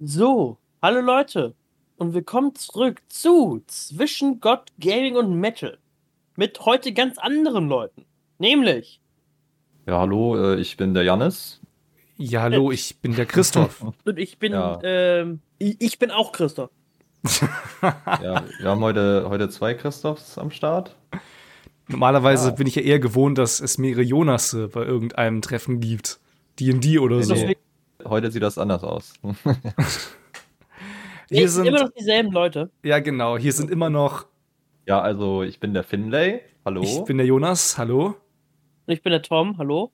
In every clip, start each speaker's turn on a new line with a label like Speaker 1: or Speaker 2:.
Speaker 1: So, hallo Leute und willkommen zurück zu Zwischen Gott, Gaming und Metal. Mit heute ganz anderen Leuten. Nämlich.
Speaker 2: Ja, hallo, äh, ich bin der Jannis.
Speaker 3: Ja, hallo, ich bin der Christoph.
Speaker 1: und ich bin, ja. ähm, ich bin auch Christoph.
Speaker 2: ja, wir haben heute, heute zwei Christophs am Start.
Speaker 3: Normalerweise ja. bin ich ja eher gewohnt, dass es mehrere Jonas bei irgendeinem Treffen gibt. D&D oder so.
Speaker 2: Nee, heute sieht das anders aus.
Speaker 1: hier nee, sind immer noch dieselben Leute.
Speaker 3: Ja, genau. Hier sind immer noch.
Speaker 2: Ja, also ich bin der Finlay. Hallo.
Speaker 3: Ich bin der Jonas. Hallo.
Speaker 1: Ich bin der Tom. Hallo.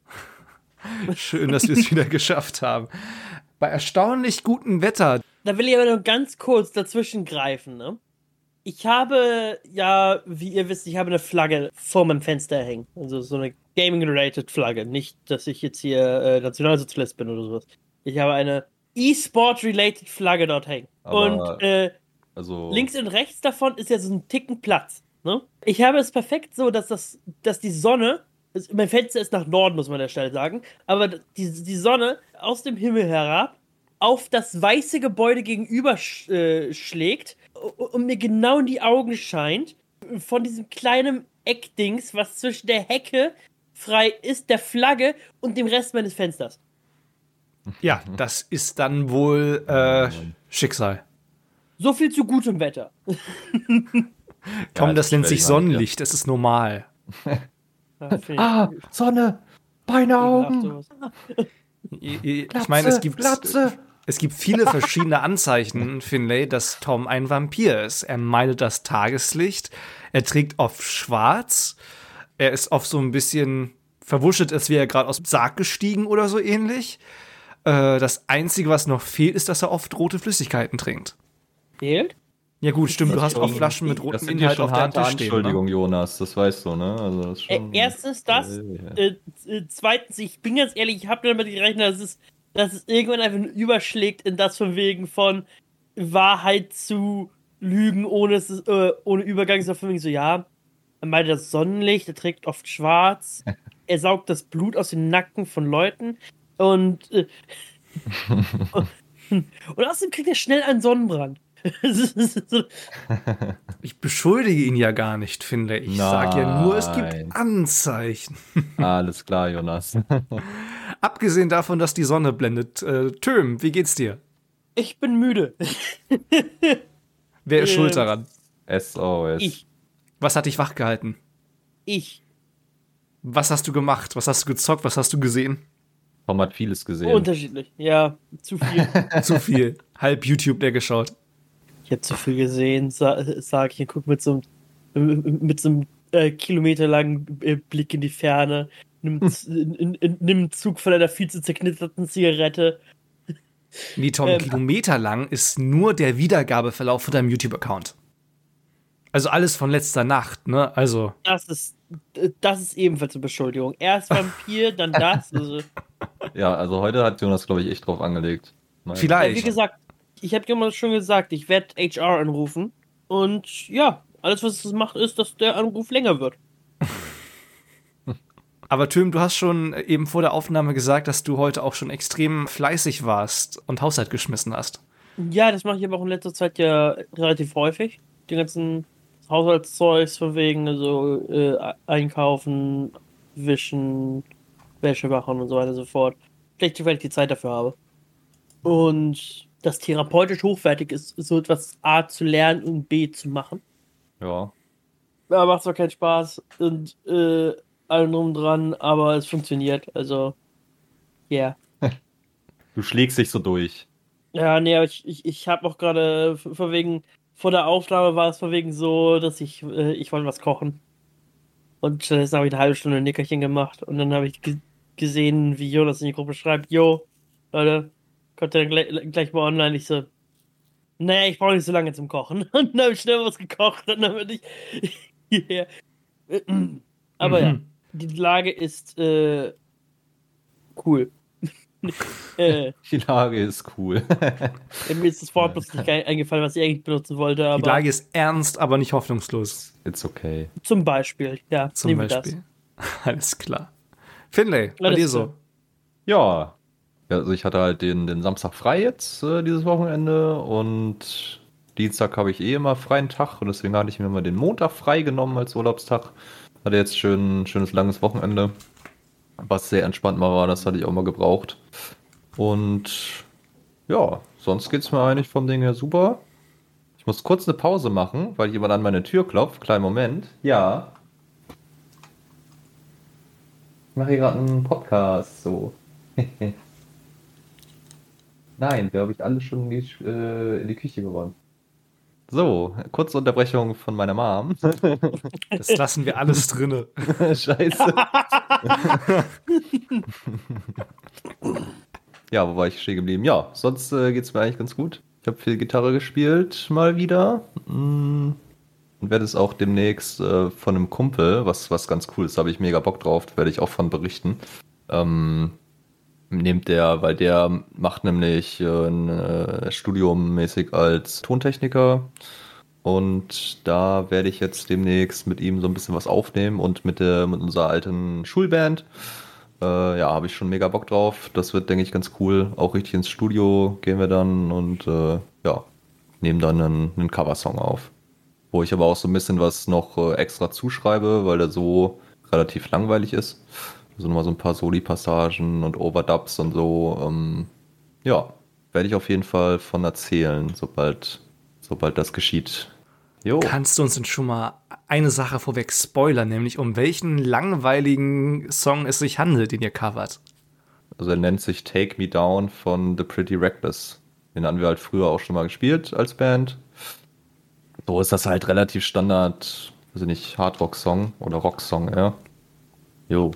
Speaker 3: Schön, dass wir es wieder geschafft haben. Bei erstaunlich gutem Wetter.
Speaker 1: Da will ich aber nur ganz kurz dazwischen greifen, ne? Ich habe ja, wie ihr wisst, ich habe eine Flagge vor meinem Fenster hängen. Also so eine Gaming-related Flagge. Nicht, dass ich jetzt hier äh, Nationalsozialist bin oder sowas. Ich habe eine E-Sport-related Flagge dort hängen. Aber, und äh, also links und rechts davon ist ja so ein Ticken Platz. Ne? Ich habe es perfekt so, dass, das, dass die Sonne, mein Fenster ist nach Norden, muss man an der Stelle sagen, aber die, die Sonne aus dem Himmel herab auf das weiße Gebäude gegenüber sch, äh, schlägt und mir genau in die Augen scheint von diesem kleinen Eckdings, was zwischen der Hecke frei ist, der Flagge und dem Rest meines Fensters.
Speaker 3: Ja, das ist dann wohl äh, Schicksal.
Speaker 1: So viel zu gutem Wetter.
Speaker 3: Komm, ja, das nennt sich Sonnenlicht, es ist normal.
Speaker 2: ah, Sonne, Beine Augen.
Speaker 3: Ich, ich meine, es gibt, es gibt viele verschiedene Anzeichen, Finlay, dass Tom ein Vampir ist. Er meidet das Tageslicht, er trägt oft schwarz, er ist oft so ein bisschen verwuschelt, als wäre er gerade aus dem Sarg gestiegen oder so ähnlich. Äh, das Einzige, was noch fehlt, ist, dass er oft rote Flüssigkeiten trinkt.
Speaker 1: Fehlt?
Speaker 3: Ja gut, stimmt, du hast auch Flaschen mit rotem Inhalt auf deinem Tisch stehen.
Speaker 2: Ne? Entschuldigung, ne? Jonas, das weißt du, ne? Also das
Speaker 1: schon, äh, erstens das, äh, äh, zweitens, ich bin ganz ehrlich, ich habe damit gerechnet, dass es, dass es irgendwann einfach überschlägt in das von wegen von Wahrheit zu Lügen ohne, äh, ohne Übergang, so von wegen so, ja, er meinte das Sonnenlicht, er trägt oft schwarz, er saugt das Blut aus den Nacken von Leuten und, äh, und, und außerdem kriegt er schnell einen Sonnenbrand.
Speaker 3: ich beschuldige ihn ja gar nicht, finde ich. Ich sage ja nur, es gibt Anzeichen.
Speaker 2: Alles klar, Jonas.
Speaker 3: Abgesehen davon, dass die Sonne blendet. Äh, Töm, wie geht's dir?
Speaker 1: Ich bin müde.
Speaker 3: Wer ist äh, schuld daran?
Speaker 2: SOS.
Speaker 1: Ich.
Speaker 3: Was hat dich wachgehalten?
Speaker 1: Ich.
Speaker 3: Was hast du gemacht? Was hast du gezockt? Was hast du gesehen?
Speaker 2: Tom hat vieles gesehen.
Speaker 1: Unterschiedlich, ja. Zu viel.
Speaker 3: zu viel. Halb YouTube der geschaut.
Speaker 1: Ich habe zu viel gesehen, sa sag ich und guck mit so einem, mit so einem äh, kilometerlangen Blick in die Ferne, nimm, hm. einen Zug von einer viel zu zerknitterten Zigarette.
Speaker 3: Wie Tom, ähm, kilometerlang ist nur der Wiedergabeverlauf von deinem YouTube-Account. Also alles von letzter Nacht, ne? Also.
Speaker 1: Das ist, das ist ebenfalls eine Beschuldigung. Erst Vampir, dann das. Also.
Speaker 2: Ja, also heute hat Jonas, glaube ich, echt drauf angelegt.
Speaker 3: Meine Vielleicht.
Speaker 1: Ja, wie gesagt, ich habe dir schon gesagt, ich werde HR anrufen. Und ja, alles, was es macht, ist, dass der Anruf länger wird.
Speaker 3: Aber Tim, du hast schon eben vor der Aufnahme gesagt, dass du heute auch schon extrem fleißig warst und Haushalt geschmissen hast.
Speaker 1: Ja, das mache ich aber auch in letzter Zeit ja relativ häufig. Die ganzen Haushaltszeugs von wegen, also äh, einkaufen, wischen, Wäsche machen und so weiter und so fort. Schlecht, weil ich die Zeit dafür habe. Und das therapeutisch hochwertig ist, so etwas A zu lernen und B zu machen.
Speaker 2: Ja.
Speaker 1: Ja, macht zwar keinen Spaß und äh, allem drum dran, aber es funktioniert. Also, ja. Yeah.
Speaker 2: Du schlägst dich so durch.
Speaker 1: Ja, nee, aber ich, ich, ich habe auch gerade vor wegen, vor der Aufnahme war es vor wegen so, dass ich, äh, ich wollte was kochen. Und stattdessen habe ich eine halbe Stunde ein Nickerchen gemacht und dann habe ich gesehen, wie Jonas in die Gruppe schreibt, jo, Leute, kommt dann gleich, gleich mal online. Ich so, nee, ich brauche nicht so lange zum Kochen. Und dann habe ich schnell was gekocht und dann bin ich hierher. Aber mhm. ja, die Lage ist äh, cool.
Speaker 2: äh, die Lage ist cool.
Speaker 1: mir ist das Wort bloß nicht eingefallen, was ich eigentlich benutzen wollte.
Speaker 3: die Lage ist ernst, aber nicht hoffnungslos.
Speaker 2: It's okay.
Speaker 1: Zum Beispiel, ja.
Speaker 3: Zum Beispiel. Alles klar. Finlay, bei dir so.
Speaker 2: Ja, Ja, also ich hatte halt den, den Samstag frei jetzt, äh, dieses Wochenende und Dienstag habe ich eh immer freien Tag und deswegen hatte ich mir mal den Montag frei genommen als Urlaubstag. Hatte jetzt schön schönes langes Wochenende, was sehr entspannt mal war, das hatte ich auch mal gebraucht. Und ja, sonst geht es mir eigentlich vom Ding her super. Ich muss kurz eine Pause machen, weil jemand an meine Tür klopft. Kleinen Moment. Ja. Ich mache hier gerade einen Podcast, so. Nein, wir habe ich alles schon in die, äh, in die Küche gewonnen. So, kurze Unterbrechung von meiner Mom.
Speaker 3: Das lassen wir alles drinne.
Speaker 2: Scheiße. ja, wo war ich stehen geblieben? Ja, sonst äh, geht es mir eigentlich ganz gut. Ich habe viel Gitarre gespielt, mal wieder. Mm. Und werde es auch demnächst äh, von einem Kumpel, was, was ganz cool ist, habe ich mega Bock drauf, werde ich auch von berichten. Ähm, nimmt der, weil der macht nämlich äh, ein äh, Studium mäßig als Tontechniker. Und da werde ich jetzt demnächst mit ihm so ein bisschen was aufnehmen und mit, der, mit unserer alten Schulband. Äh, ja, habe ich schon mega Bock drauf. Das wird, denke ich, ganz cool. Auch richtig ins Studio gehen wir dann und äh, ja, nehmen dann einen, einen Coversong auf. Wo ich aber auch so ein bisschen was noch äh, extra zuschreibe, weil der so relativ langweilig ist. Also nochmal so ein paar Soli-Passagen und Overdubs und so. Ähm, ja, werde ich auf jeden Fall von erzählen, sobald, sobald das geschieht.
Speaker 3: Jo. Kannst du uns denn schon mal eine Sache vorweg spoilern, nämlich um welchen langweiligen Song es sich handelt, den ihr covert?
Speaker 2: Also er nennt sich Take Me Down von The Pretty Reckless. Den haben wir halt früher auch schon mal gespielt als Band. So ist das halt relativ Standard, also nicht Hardrock-Song oder Rock-Song, ja. Jo.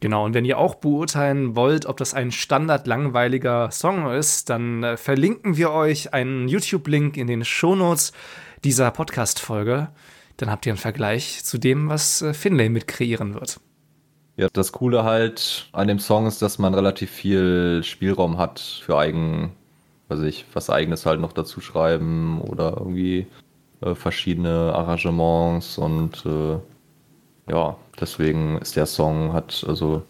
Speaker 3: Genau, und wenn ihr auch beurteilen wollt, ob das ein standard langweiliger Song ist, dann äh, verlinken wir euch einen YouTube-Link in den Shownotes dieser Podcast-Folge. Dann habt ihr einen Vergleich zu dem, was äh, Finlay mit kreieren wird.
Speaker 2: Ja, das Coole halt an dem Song ist, dass man relativ viel Spielraum hat für eigen, weiß ich, was eigenes halt noch dazu schreiben oder irgendwie äh, verschiedene Arrangements und äh, ja, deswegen ist der Song, hat, also,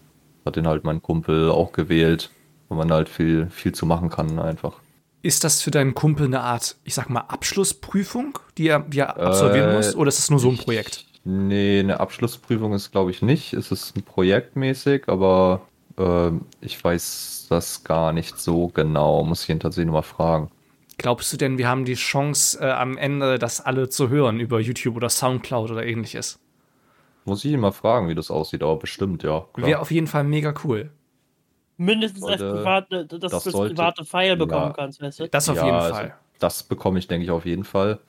Speaker 2: hat den halt mein Kumpel auch gewählt, wo man halt viel, viel zu machen kann einfach.
Speaker 3: Ist das für deinen Kumpel eine Art, ich sag mal, Abschlussprüfung, die er, die er absolvieren äh, muss? Oder ist es nur so ein Projekt?
Speaker 2: Nee, eine Abschlussprüfung ist, glaube ich, nicht. Es ist ein projektmäßig, aber äh, ich weiß das gar nicht so genau. Muss ich ihn tatsächlich nochmal fragen.
Speaker 3: Glaubst du denn, wir haben die Chance, äh, am Ende das alle zu hören über YouTube oder Soundcloud oder ähnliches?
Speaker 2: Muss ich ihn mal fragen, wie das aussieht, aber bestimmt, ja.
Speaker 3: Wäre auf jeden Fall mega cool.
Speaker 1: Mindestens als private, dass das du das private File bekommen ja, kannst, weißt du?
Speaker 3: Das auf ja, jeden Fall. Also,
Speaker 2: das bekomme ich, denke ich, auf jeden Fall.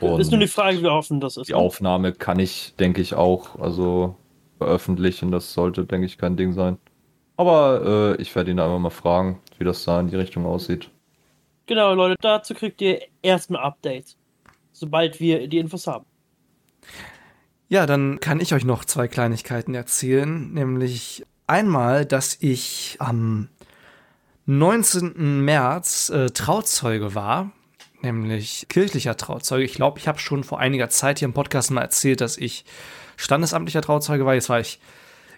Speaker 1: Und ist nur die Frage, wie offen das ist.
Speaker 2: Die ne? Aufnahme kann ich, denke ich, auch also veröffentlichen. Das sollte, denke ich, kein Ding sein. Aber äh, ich werde ihn einfach mal fragen, wie das da in die Richtung aussieht.
Speaker 1: Genau, Leute, dazu kriegt ihr erstmal Updates, sobald wir die Infos haben.
Speaker 3: Ja, dann kann ich euch noch zwei Kleinigkeiten erzählen, nämlich einmal, dass ich am 19. März äh, Trauzeuge war, nämlich kirchlicher Trauzeuge. Ich glaube, ich habe schon vor einiger Zeit hier im Podcast mal erzählt, dass ich standesamtlicher Trauzeuge war. Jetzt war ich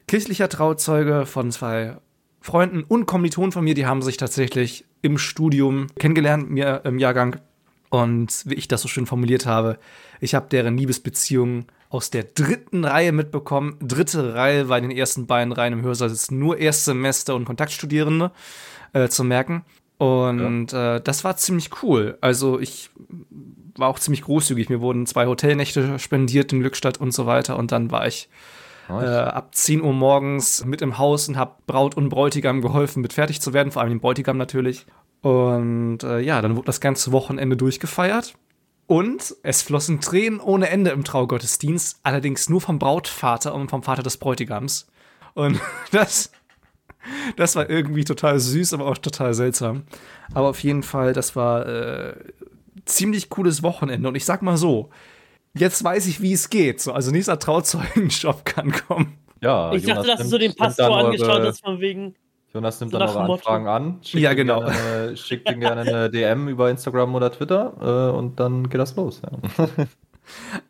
Speaker 3: kirchlicher Trauzeuge von zwei Freunden und Kommilitonen von mir, die haben sich tatsächlich im Studium kennengelernt, mir im Jahrgang. Und wie ich das so schön formuliert habe, ich habe deren Liebesbeziehung aus der dritten Reihe mitbekommen. Dritte Reihe, weil in den ersten beiden Reihen im Hörsaal sitzen nur Erstsemester und Kontaktstudierende äh, zu merken. Und ja. äh, das war ziemlich cool. Also ich war auch ziemlich großzügig. Mir wurden zwei Hotelnächte spendiert in Glückstadt und so weiter. Und dann war ich. Äh, ab 10 Uhr morgens mit im Haus und habe Braut und Bräutigam geholfen, mit fertig zu werden. Vor allem dem Bräutigam natürlich. Und äh, ja, dann wurde das ganze Wochenende durchgefeiert. Und es flossen Tränen ohne Ende im Traugottesdienst, allerdings nur vom Brautvater und vom Vater des Bräutigams. Und das, das war irgendwie total süß, aber auch total seltsam. Aber auf jeden Fall, das war äh, ziemlich cooles Wochenende. Und ich sag mal so, jetzt weiß ich, wie es geht. So, also nächster Trauzeugenjob kann kommen.
Speaker 1: Ja, ich Jonas dachte, dass du so den Pastor angeschaut hast, von wegen.
Speaker 2: Jonas nimmt so dann eure Anfragen an.
Speaker 3: Schickt ja, genau.
Speaker 2: Gerne, schickt ihm gerne eine DM über Instagram oder Twitter äh, und dann geht das los. Ja.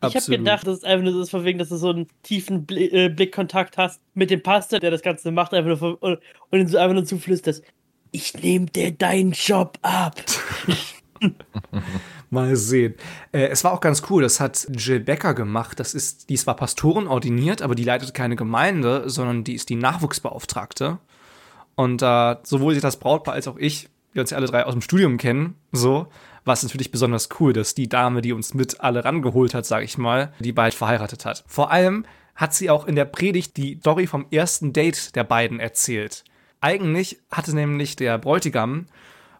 Speaker 1: ich habe gedacht, dass es einfach nur so ist, von wegen, dass du so einen tiefen Bl äh, Blickkontakt hast mit dem Pastor, der das Ganze macht, einfach nur von, und, und ihn so einfach nur zuflüsterst. ich nehme dir deinen Job ab.
Speaker 3: Mal sehen. Äh, es war auch ganz cool, das hat Jill Becker gemacht. Das ist, die ist zwar Pastorin ordiniert, aber die leitet keine Gemeinde, sondern die ist die Nachwuchsbeauftragte. Und äh, sowohl sich das Brautpaar als auch ich, wir uns ja alle drei aus dem Studium kennen, so, war es natürlich besonders cool, dass die Dame, die uns mit alle rangeholt hat, sag ich mal, die bald verheiratet hat. Vor allem hat sie auch in der Predigt die Story vom ersten Date der beiden erzählt. Eigentlich hatte nämlich der Bräutigam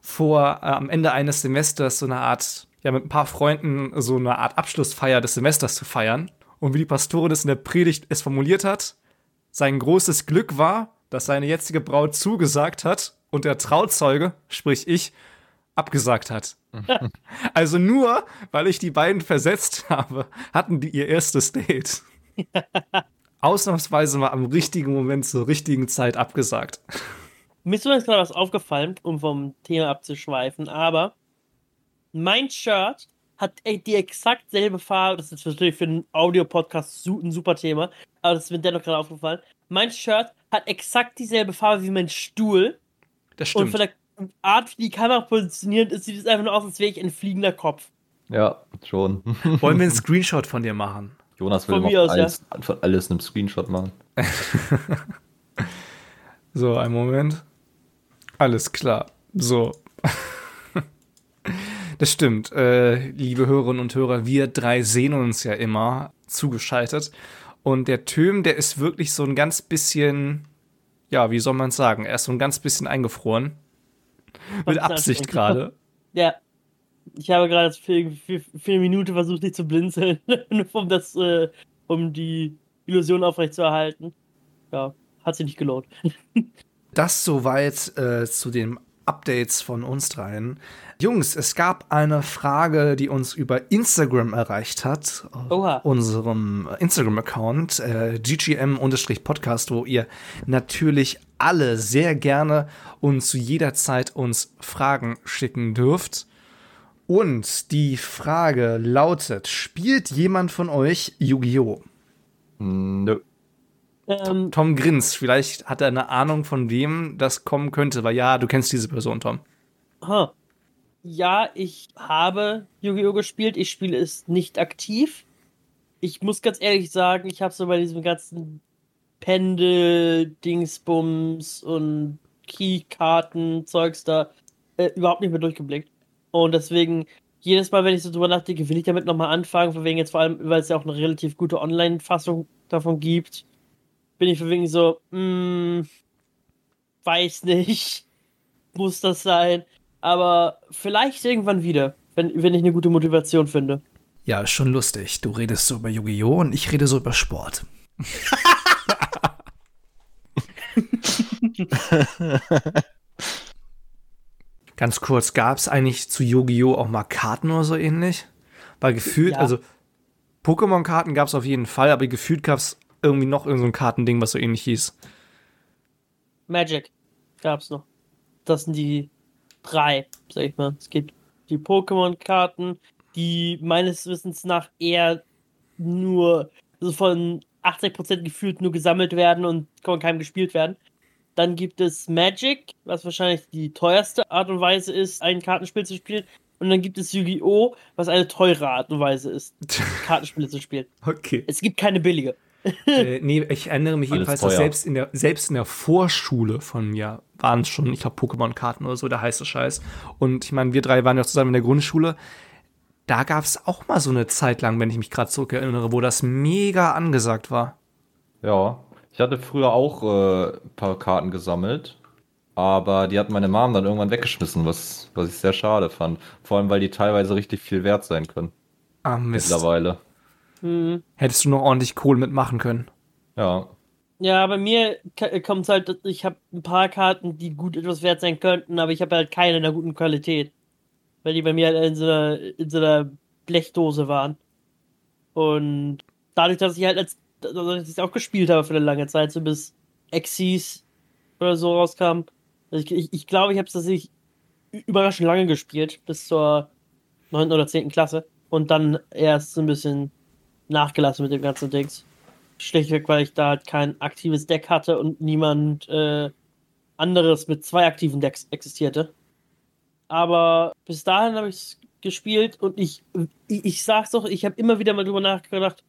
Speaker 3: vor, äh, am Ende eines Semesters so eine Art, ja, mit ein paar Freunden so eine Art Abschlussfeier des Semesters zu feiern. Und wie die Pastorin es in der Predigt es formuliert hat, sein großes Glück war, dass seine jetzige Braut zugesagt hat und der Trauzeuge, sprich ich, abgesagt hat. also nur, weil ich die beiden versetzt habe, hatten die ihr erstes Date. Ausnahmsweise mal am richtigen Moment zur richtigen Zeit abgesagt.
Speaker 1: Mir ist übrigens gerade was aufgefallen, um vom Thema abzuschweifen, aber mein Shirt hat ey, die exakt selbe Farbe. Das ist natürlich für einen Audio-Podcast ein super Thema, aber das ist mir dennoch gerade aufgefallen. Mein Shirt hat exakt dieselbe Farbe wie mein Stuhl.
Speaker 3: Das stimmt.
Speaker 1: Und von der Art, wie die Kamera positioniert ist, sieht es einfach nur aus, als wäre ich ein fliegender Kopf.
Speaker 2: Ja, schon.
Speaker 3: Wollen wir einen Screenshot von dir machen?
Speaker 2: Jonas will von, aus, alles, ja. von alles einen Screenshot machen.
Speaker 3: so, einen Moment. Alles klar. So. Das stimmt, äh, liebe Hörerinnen und Hörer, wir drei sehen uns ja immer zugeschaltet. Und der Töm, der ist wirklich so ein ganz bisschen, ja, wie soll man sagen, er ist so ein ganz bisschen eingefroren. Mit Absicht gerade.
Speaker 1: Ja. Ich habe gerade für, für, für eine Minute versucht, dich zu blinzeln, um, das, äh, um die Illusion aufrechtzuerhalten. Ja, hat sich nicht gelohnt.
Speaker 3: Das soweit äh, zu den Updates von uns dreien. Jungs, es gab eine Frage, die uns über Instagram erreicht hat. Oha. unserem Instagram-Account, äh, ggm-podcast, wo ihr natürlich alle sehr gerne und zu jeder Zeit uns Fragen schicken dürft. Und die Frage lautet: Spielt jemand von euch Yu-Gi-Oh?
Speaker 2: Nö.
Speaker 3: Ähm, Tom Grins, vielleicht hat er eine Ahnung, von wem das kommen könnte, weil ja, du kennst diese Person, Tom.
Speaker 1: Huh. Ja, ich habe Yu-Gi-Oh! gespielt, ich spiele es nicht aktiv. Ich muss ganz ehrlich sagen, ich habe so bei diesem ganzen Pendel, Dingsbums und Keykarten-Zeugs da äh, überhaupt nicht mehr durchgeblickt. Und deswegen, jedes Mal, wenn ich so drüber nachdenke, will ich damit nochmal anfangen, von wegen jetzt vor allem, weil es ja auch eine relativ gute Online-Fassung davon gibt bin ich wegen so, mh, hm, weiß nicht, muss das sein. Aber vielleicht irgendwann wieder, wenn, wenn ich eine gute Motivation finde.
Speaker 3: Ja, ist schon lustig. Du redest so über Yu-Gi-Oh! und ich rede so über Sport. Ganz kurz, gab es eigentlich zu Yu-Gi-Oh! auch mal Karten oder so ähnlich? Weil gefühlt, ja. also Pokémon-Karten gab es auf jeden Fall, aber gefühlt gab es irgendwie noch irgendein so Kartending, was so ähnlich hieß.
Speaker 1: Magic gab's noch. Das sind die drei, sag ich mal. Es gibt die Pokémon-Karten, die meines Wissens nach eher nur also von 80% gefühlt nur gesammelt werden und von keinem gespielt werden. Dann gibt es Magic, was wahrscheinlich die teuerste Art und Weise ist, ein Kartenspiel zu spielen. Und dann gibt es Yu-Gi-Oh!, was eine teure Art und Weise ist, Kartenspiele zu spielen.
Speaker 3: Okay.
Speaker 1: Es gibt keine billige
Speaker 3: äh, nee, ich erinnere mich jedenfalls, dass selbst in, der, selbst in der Vorschule von mir waren es schon, ich glaube, Pokémon-Karten oder so, der heiße Scheiß. Und ich meine, wir drei waren ja zusammen in der Grundschule. Da gab es auch mal so eine Zeit lang, wenn ich mich gerade zurückerinnere, wo das mega angesagt war.
Speaker 2: Ja, ich hatte früher auch äh, ein paar Karten gesammelt, aber die hat meine Mom dann irgendwann weggeschmissen, was, was ich sehr schade fand. Vor allem, weil die teilweise richtig viel wert sein können.
Speaker 3: Ah, Mist.
Speaker 2: Mittlerweile.
Speaker 3: Hm. Hättest du noch ordentlich Kohle mitmachen können.
Speaker 2: Ja.
Speaker 1: Ja, bei mir kommt es halt, ich habe ein paar Karten, die gut etwas wert sein könnten, aber ich habe halt keine in einer guten Qualität. Weil die bei mir halt in so einer, in so einer Blechdose waren. Und dadurch, dass ich halt als, also dass ich auch gespielt habe für eine lange Zeit, so bis Exis oder so rauskam. Also ich, ich, ich glaube, ich habe es tatsächlich überraschend lange gespielt, bis zur 9. oder 10. Klasse. Und dann erst so ein bisschen nachgelassen mit dem ganzen Dings. Schlichtweg, weil ich da halt kein aktives Deck hatte und niemand äh, anderes mit zwei aktiven Decks existierte. Aber bis dahin habe ich es gespielt und ich, ich, ich sag's doch, ich habe immer wieder mal drüber nachgedacht,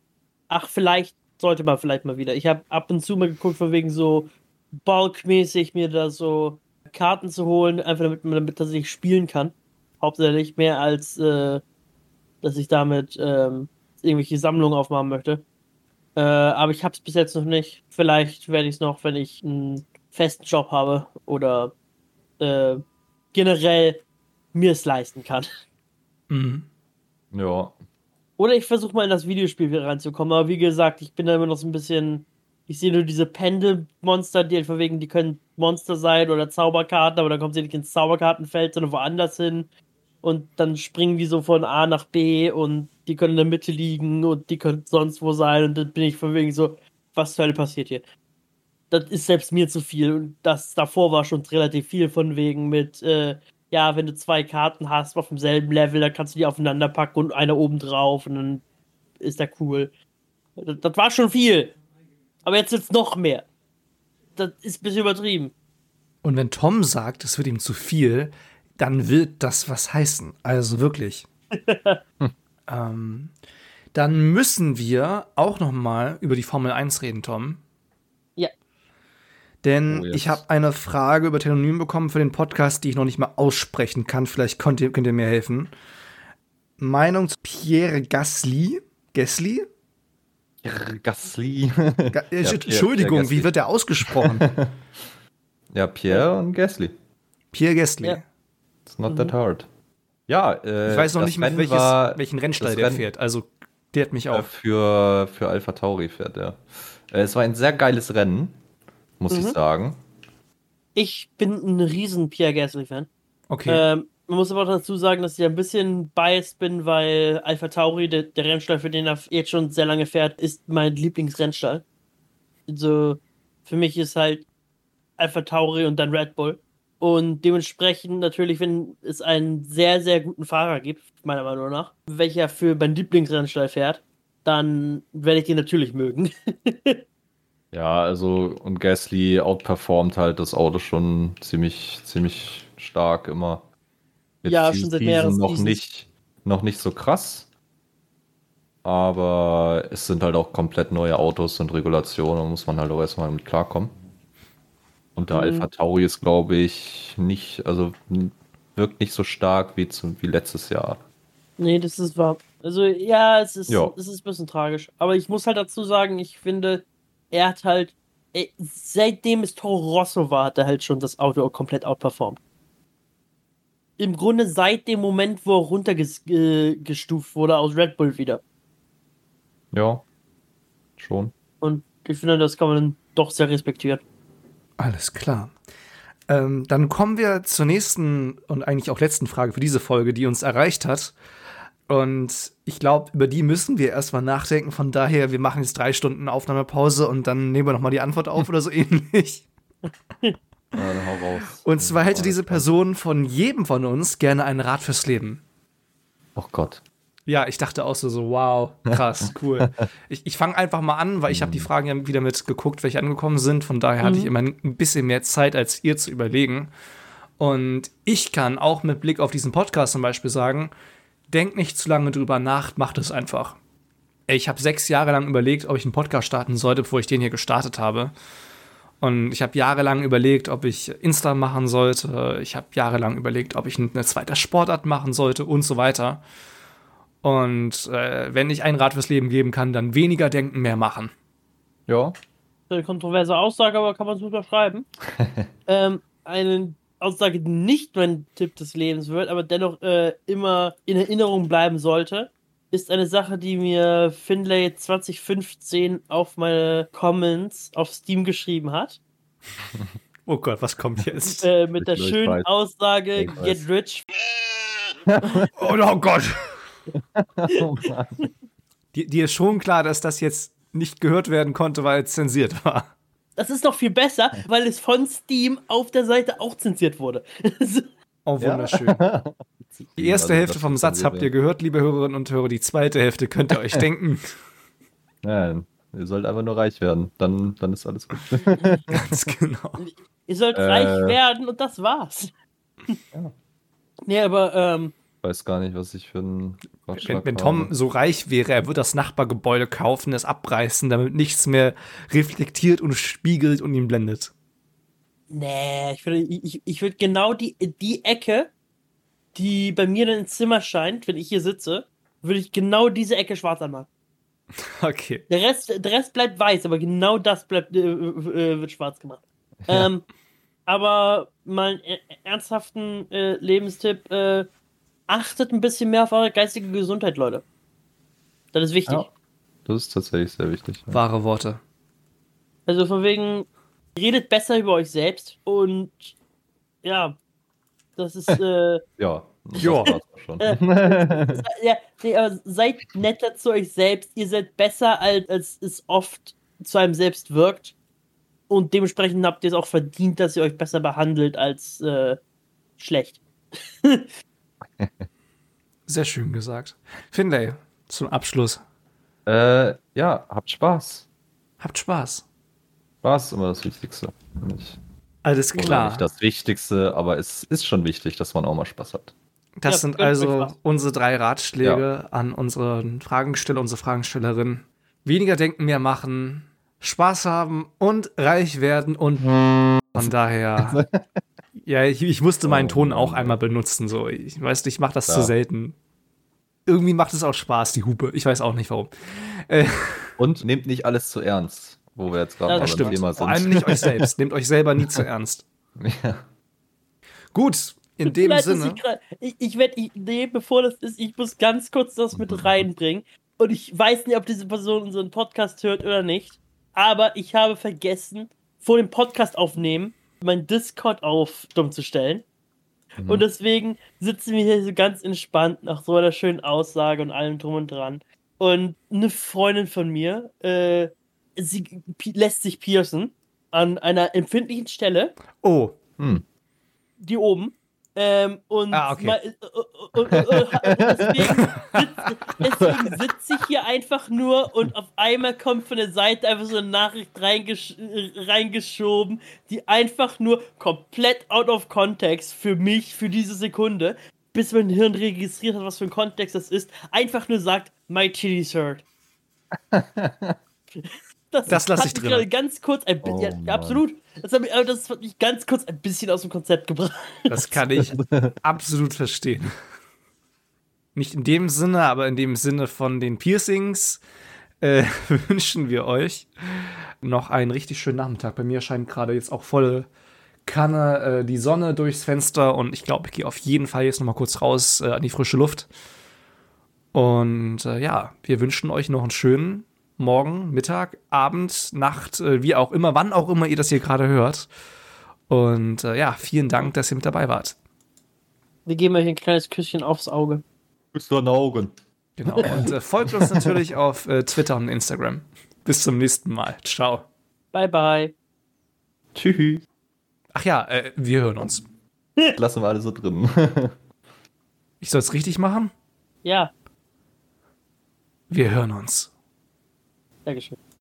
Speaker 1: ach, vielleicht sollte man vielleicht mal wieder. Ich habe ab und zu mal geguckt, von wegen so bulkmäßig mir da so Karten zu holen, einfach damit man damit tatsächlich spielen kann. Hauptsächlich mehr als, äh, dass ich damit ähm, irgendwelche Sammlungen aufmachen möchte. Äh, aber ich habe es bis jetzt noch nicht. Vielleicht werde ich es noch, wenn ich einen festen Job habe oder äh, generell mir es leisten kann.
Speaker 3: Mhm.
Speaker 2: Ja.
Speaker 1: Oder ich versuche mal in das Videospiel wieder reinzukommen. Aber wie gesagt, ich bin da immer noch so ein bisschen. Ich sehe nur diese Pendelmonster, die halt von wegen, die können Monster sein oder Zauberkarten, aber dann kommen sie nicht ins Zauberkartenfeld, sondern woanders hin. Und dann springen die so von A nach B und die können in der Mitte liegen und die können sonst wo sein. Und dann bin ich von wegen so, was zur Hölle passiert hier? Das ist selbst mir zu viel. Und das davor war schon relativ viel von wegen mit, äh, ja, wenn du zwei Karten hast auf demselben Level, dann kannst du die aufeinander packen und eine oben drauf und dann ist der cool. Das, das war schon viel. Aber jetzt ist noch mehr. Das ist ein bisschen übertrieben.
Speaker 3: Und wenn Tom sagt, es wird ihm zu viel, dann wird das was heißen. Also wirklich. ähm, dann müssen wir auch noch mal über die Formel 1 reden, Tom.
Speaker 1: Ja.
Speaker 3: Denn
Speaker 2: Oh, yes.
Speaker 3: ich habe eine Frage über Telonym bekommen für den Podcast, die ich noch nicht mal aussprechen kann. Vielleicht könnt ihr, könnt ihr mir helfen. Meinung zu Pierre Gasly. Gasly?
Speaker 2: Gasly.
Speaker 3: Ga
Speaker 2: Ja,
Speaker 3: Entschuldigung,
Speaker 2: Pierre
Speaker 3: wie wird der ausgesprochen?
Speaker 2: ja, Pierre und Gasly.
Speaker 3: Pierre Gasly.
Speaker 1: Ja.
Speaker 2: It's not that hard. Ja, äh,
Speaker 3: Ich weiß noch nicht mal, welches,
Speaker 2: war,
Speaker 3: welchen Rennstall der
Speaker 2: Rennen-
Speaker 3: fährt. Also, der hat mich
Speaker 2: äh,
Speaker 3: auch.
Speaker 2: für, für Alpha Tauri fährt er. Äh, es war ein sehr geiles Rennen, muss ich
Speaker 1: Mhm.
Speaker 2: sagen.
Speaker 1: Ich bin ein riesen Pierre Gasly-Fan.
Speaker 3: Okay.
Speaker 1: Ähm, man muss aber auch dazu sagen, dass ich ein bisschen biased bin, weil Alpha Tauri, der, der Rennstall, für den er jetzt schon sehr lange fährt, ist mein Lieblingsrennstall. Also für mich ist halt Alpha Tauri und dann Red Bull. Und dementsprechend natürlich, wenn es einen sehr, sehr guten Fahrer gibt, meiner Meinung nach, welcher für meinen Lieblingsrennstall fährt, dann werde ich den natürlich mögen.
Speaker 2: Ja, also und Gasly outperformt halt das Auto schon ziemlich, ziemlich stark immer.
Speaker 1: Ja,
Speaker 2: diese
Speaker 1: schon seit mehreren
Speaker 2: noch
Speaker 1: Seasons.
Speaker 2: nicht, noch nicht so krass. Aber es sind halt auch komplett neue Autos und Regulationen, da muss man halt auch erstmal mit klarkommen. Und der
Speaker 1: Mhm.
Speaker 2: Alpha Tauri ist, glaube ich, nicht, also wirkt nicht so stark wie, zu, wie letztes Jahr.
Speaker 1: Nee, das ist wahr. Also, ja, es ist,
Speaker 2: Ja.
Speaker 1: es ist ein bisschen tragisch. Aber ich muss halt dazu sagen, ich finde, er hat halt, ey, seitdem es Toro Rosso war, hat er halt schon das Auto komplett outperformt. Im Grunde seit dem Moment, wo er runtergestuft wurde aus Red Bull wieder.
Speaker 2: Ja, schon.
Speaker 1: Und ich finde, das kann man doch sehr respektieren.
Speaker 3: Alles klar. Ähm, dann kommen wir zur nächsten und eigentlich auch letzten Frage für diese Folge, die uns erreicht hat. Und ich glaube, über die müssen wir erstmal nachdenken. Von daher, wir machen jetzt drei Stunden Aufnahmepause und dann nehmen wir nochmal die Antwort auf oder so ähnlich.
Speaker 2: Ja, dann hau raus.
Speaker 3: Und zwar hätte diese Person von jedem von uns gerne einen Rat fürs Leben.
Speaker 2: Oh Gott.
Speaker 3: Ja, ich dachte auch so, so wow, krass, cool. Ich, ich fange einfach mal an, weil ich habe die Fragen ja wieder mit geguckt, welche angekommen sind. Von daher hatte ich immer ein bisschen mehr Zeit, als ihr zu überlegen. Und ich kann auch mit Blick auf diesen Podcast zum Beispiel sagen, denkt nicht zu lange drüber nach, macht es einfach. Ich habe sechs Jahre lang überlegt, ob ich einen Podcast starten sollte, bevor ich den hier gestartet habe. Und ich habe jahrelang überlegt, ob ich Insta machen sollte. Ich habe jahrelang überlegt, ob ich eine zweite Sportart machen sollte und so weiter. Und äh, wenn ich einen Rat fürs Leben geben kann, dann weniger denken, mehr machen.
Speaker 2: Ja,
Speaker 1: Eine kontroverse Aussage, aber kann man es unterschreiben. ähm, eine Aussage, die nicht mein Tipp des Lebens wird, aber dennoch äh, immer in Erinnerung bleiben sollte, ist eine Sache, die mir Finlay 2015 auf meine Comments auf Steam geschrieben hat.
Speaker 3: Oh Gott, was kommt jetzt?
Speaker 1: Äh, mit der
Speaker 2: Ich
Speaker 1: schönen
Speaker 2: weiß.
Speaker 1: Aussage, get rich.
Speaker 3: oh, oh Gott! Dir, dir ist schon klar, dass das jetzt nicht gehört werden konnte, weil es zensiert war.
Speaker 1: Das ist noch viel besser, weil es von Steam auf der Seite auch zensiert wurde.
Speaker 3: Oh, wunderschön. Die erste
Speaker 2: Also,
Speaker 3: Hälfte vom Satz habt ihr gehört, liebe Hörerinnen und Hörer. Die zweite Hälfte könnt ihr euch denken.
Speaker 2: Ja, Ihr sollt einfach nur reich werden. Dann, dann ist alles gut.
Speaker 3: Ganz genau.
Speaker 1: Ihr sollt
Speaker 2: Äh.
Speaker 1: reich werden und das war's.
Speaker 2: Ja.
Speaker 1: Nee, aber ähm,
Speaker 2: weiß gar nicht, was ich für einen Ratschlag
Speaker 3: Wenn, wenn
Speaker 2: habe.
Speaker 3: Tom so reich wäre, er würde das Nachbargebäude kaufen, es abreißen, damit nichts mehr reflektiert und spiegelt und ihn blendet.
Speaker 1: nee, ich würde ich, ich würd genau die, die Ecke, die bei mir dann ins Zimmer scheint, wenn ich hier sitze, würde ich genau diese Ecke schwarz anmachen.
Speaker 3: Okay.
Speaker 1: Der Rest, der Rest bleibt weiß, aber genau das bleibt, äh, äh, wird schwarz gemacht. Ähm, aber mal einen er- ernsthaften äh, Lebenstipp: äh, achtet ein bisschen mehr auf eure geistige Gesundheit, Leute. Das ist wichtig.
Speaker 2: Ja. Das ist tatsächlich sehr wichtig. Ja.
Speaker 3: Wahre Worte.
Speaker 1: Also von wegen, redet besser über euch selbst und ja, das ist, äh,
Speaker 2: Ja, das
Speaker 3: Ja.
Speaker 2: schon.
Speaker 1: se- ja, nee, aber seid netter zu euch selbst. Ihr seid besser, als, als es oft zu einem selbst wirkt. Und dementsprechend habt ihr es auch verdient, dass ihr euch besser behandelt als äh, schlecht.
Speaker 3: Sehr schön gesagt. Finlay, zum Abschluss.
Speaker 2: äh, ja, habt Spaß.
Speaker 3: Habt Spaß.
Speaker 2: Spaß ist immer das Wichtigste. Nicht,
Speaker 3: Alles
Speaker 2: oder
Speaker 3: klar.
Speaker 2: nicht das Wichtigste, aber es ist schon wichtig, dass man auch mal Spaß hat.
Speaker 3: Das
Speaker 1: Ja,
Speaker 3: sind also unsere drei Ratschläge an unseren Fragensteller, unsere Fragenstellerin. Weniger denken, mehr machen, Spaß haben und reich werden und von daher. Ja, ich, ich musste meinen
Speaker 2: Oh
Speaker 3: Ton auch einmal benutzen. So, ich weiß, ich mache das
Speaker 2: Ja.
Speaker 3: zu selten. Irgendwie macht es auch Spaß, die Hupe. Ich weiß auch nicht warum. Äh,
Speaker 2: Und nehmt nicht alles zu ernst, wo wir jetzt gerade
Speaker 1: Ja,
Speaker 2: beim
Speaker 3: stimmt.
Speaker 2: Thema
Speaker 3: Vor allem
Speaker 2: sind.
Speaker 3: nicht euch selbst. Nehmt euch selber nie zu ernst.
Speaker 2: ja.
Speaker 3: Gut, in dem
Speaker 1: Vielleicht,
Speaker 3: Sinne.
Speaker 1: Ich, grad- ich, ich werde, ich, nee, bevor das ist, ich muss ganz kurz das mit reinbringen. Und ich weiß nicht, ob diese Person unseren Podcast hört oder nicht. Aber ich habe vergessen, vor dem Podcast aufnehmen, mein Discord auf dumm zu stellen.
Speaker 2: Mhm.
Speaker 1: Und deswegen sitzen wir hier so ganz entspannt nach so einer schönen Aussage und allem drum und dran. Und eine Freundin von mir, äh, sie lässt sich piercen an einer empfindlichen Stelle
Speaker 3: Oh,
Speaker 2: Hm.
Speaker 1: die oben. Ähm, und
Speaker 3: Ah, okay.
Speaker 1: mal, äh, äh, äh, äh, äh, deswegen, sitz, deswegen sitze ich hier einfach nur und auf einmal kommt von der Seite einfach so eine Nachricht reingesch reingeschoben, die einfach nur komplett out of context für mich, für diese Sekunde, bis mein Hirn registriert hat, was für ein Kontext das ist, einfach nur sagt, my titties hurt. Das,
Speaker 3: Das lass
Speaker 1: hat
Speaker 3: ich
Speaker 1: mich
Speaker 3: drin.
Speaker 1: gerade ganz kurz ein bisschen,
Speaker 2: Oh
Speaker 1: ja, absolut. Das hat, mich, das hat mich ganz kurz ein bisschen aus dem Konzept gebracht.
Speaker 3: das kann ich absolut verstehen. Nicht in dem Sinne, aber in dem Sinne von den Piercings äh, wünschen wir euch noch einen richtig schönen Nachmittag. Bei mir scheint gerade jetzt auch volle Kanne äh, die Sonne durchs Fenster und ich glaube, ich gehe auf jeden Fall jetzt noch mal kurz raus äh, an die frische Luft. Und äh, ja, wir wünschen euch noch einen schönen Morgen, Mittag, Abend, Nacht, äh, wie auch immer, wann auch immer ihr das hier gerade hört. Und äh, ja, vielen Dank, dass ihr mit dabei wart.
Speaker 1: Wir geben euch ein kleines Küsschen aufs Auge.
Speaker 2: Zu den Augen.
Speaker 3: Genau. Und äh, folgt uns natürlich auf äh, Twitter und Instagram. Bis zum nächsten Mal. Ciao.
Speaker 1: Bye, bye.
Speaker 2: Tschüss.
Speaker 3: Ach ja, äh, wir hören uns.
Speaker 2: Lassen wir alle so drin.
Speaker 3: Ich soll es richtig machen?
Speaker 1: Ja,
Speaker 3: Wir hören uns.
Speaker 1: Dankeschön.